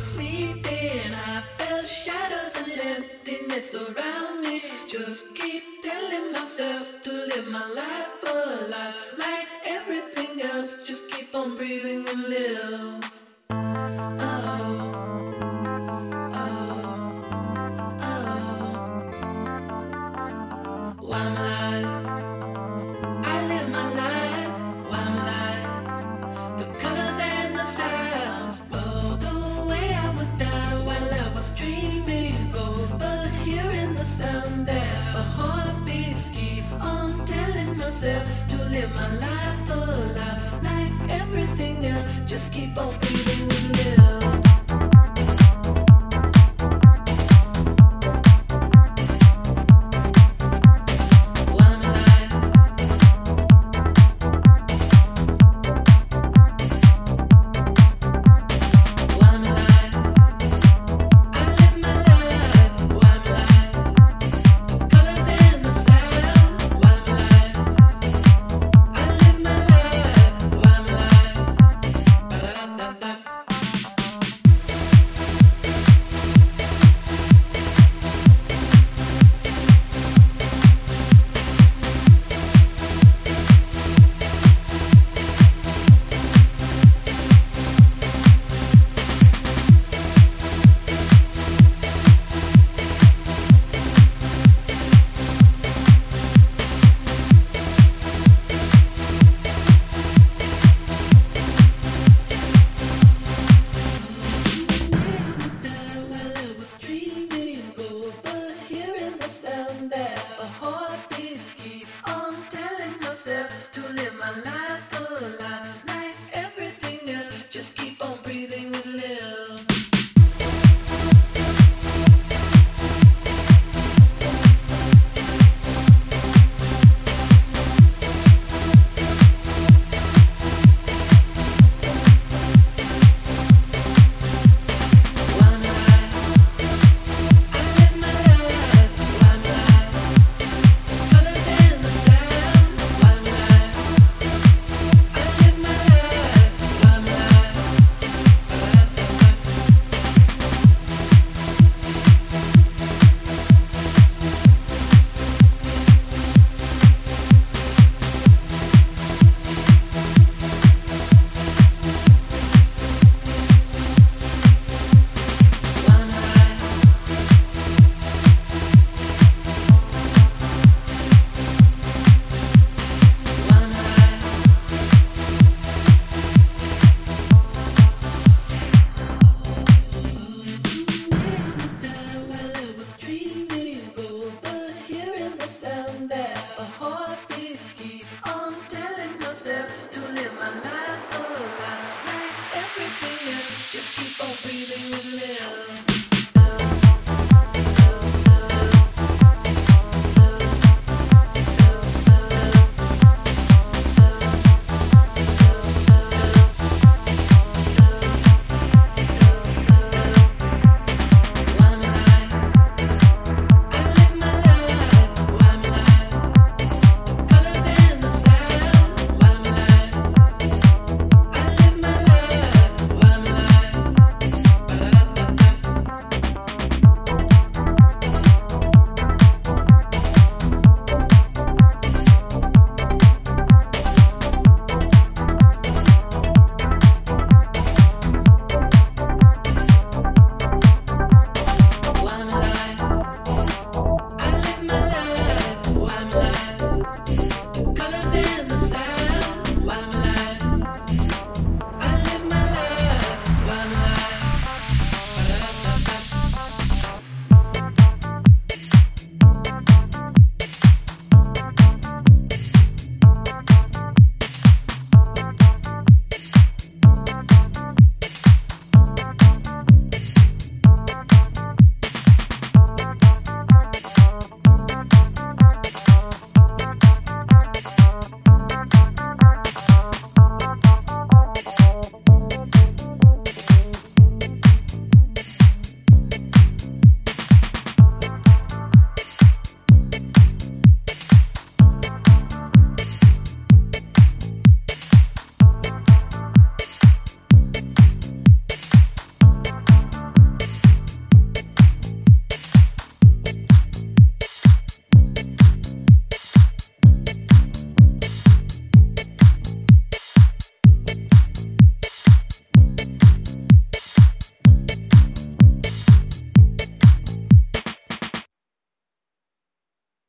sleeping, I felt shadows and emptiness around me. Just keep telling myself to live my life alive, like everything else. Just keep on breathing and live. Oh, oh, oh. Why am I myself to live my life alive. Like everything else, just keep on breathing and live.